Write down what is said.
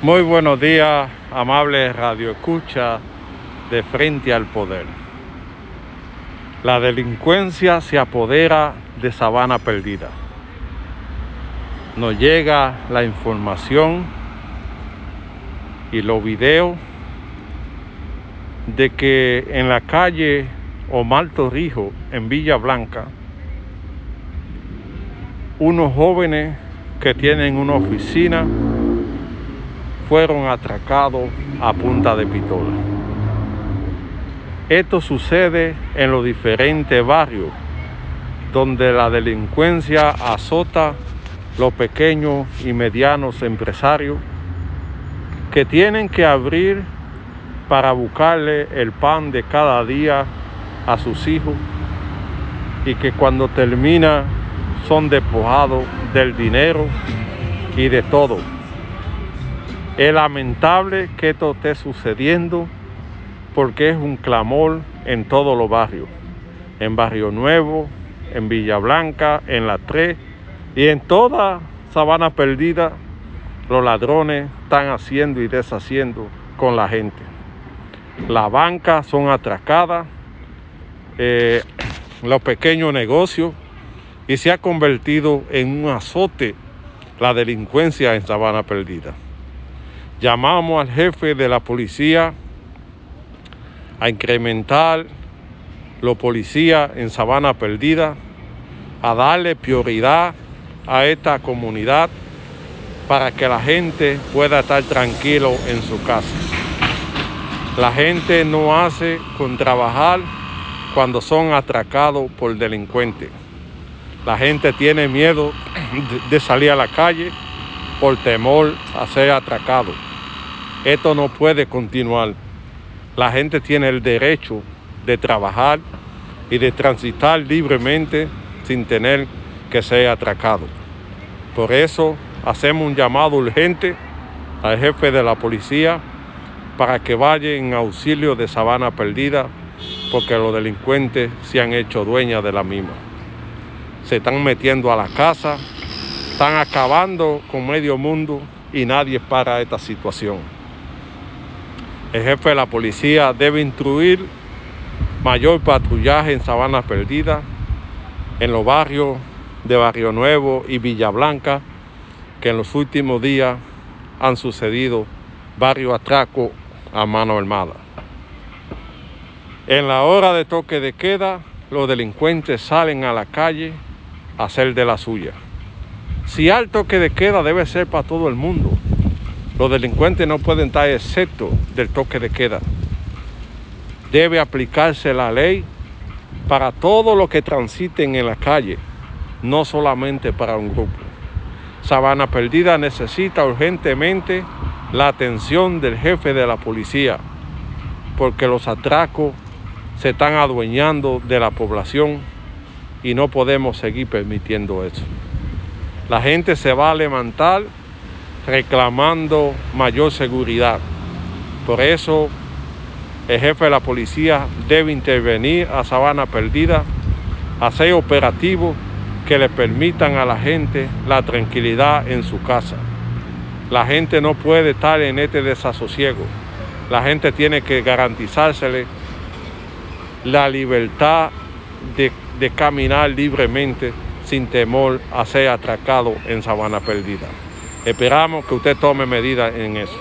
Muy buenos días, amables Radio Escucha de Frente al Poder. La delincuencia se apodera de Sabana Perdida. Nos llega la información y los videos de que en la calle Omar Torrijos, en Villa Blanca, unos jóvenes que tienen una oficina fueron atracados a punta de pistola. Esto sucede en los diferentes barrios donde la delincuencia azota los pequeños y medianos empresarios que tienen que abrir para buscarle el pan de cada día a sus hijos y que cuando termina son despojados del dinero y de todo. Es lamentable que esto esté sucediendo porque es un clamor en todos los barrios, en Barrio Nuevo, en Villa Blanca, en La Tres y en toda Sabana Perdida, los ladrones están haciendo y deshaciendo con la gente. Las bancas son atracadas, eh, los pequeños negocios y se ha convertido en un azote la delincuencia en Sabana Perdida. Llamamos al jefe de la policía a incrementar los policías en Sabana Perdida, a darle prioridad a esta comunidad para que la gente pueda estar tranquilo en su casa. La gente no hace con trabajar cuando son atracados por delincuentes. La gente tiene miedo de salir a la calle por temor a ser atracado. Esto no puede continuar. La gente tiene el derecho de trabajar y de transitar libremente sin tener que ser atracado. Por eso hacemos un llamado urgente al jefe de la policía para que vaya en auxilio de Sabana Perdida porque los delincuentes se han hecho dueñas de la misma. Se están metiendo a la casa, están acabando con medio mundo y nadie para esta situación. El jefe de la policía debe instruir mayor patrullaje en Sabana Perdida, en los barrios de Barrio Nuevo y Villa Blanca, que en los últimos días han sucedido varios atracos a mano armada. En la hora de toque de queda, los delincuentes salen a la calle a hacer de la suya. Si hay toque de queda debe ser para todo el mundo, los delincuentes no pueden estar excepto del toque de queda. Debe aplicarse la ley para todos los que transiten en la calle, no solamente para un grupo. Sabana Perdida necesita urgentemente la atención del jefe de la policía, porque los atracos se están adueñando de la población y no podemos seguir permitiendo eso. La gente se va a levantar reclamando mayor seguridad. Por eso el jefe de la policía debe intervenir a Sabana Perdida, hacer operativos que le permitan a la gente la tranquilidad en su casa. La gente no puede estar en este desasosiego. La gente tiene que garantizársele la libertad de, de caminar libremente sin temor a ser atracado en Sabana Perdida. Esperamos que usted tome medidas en eso.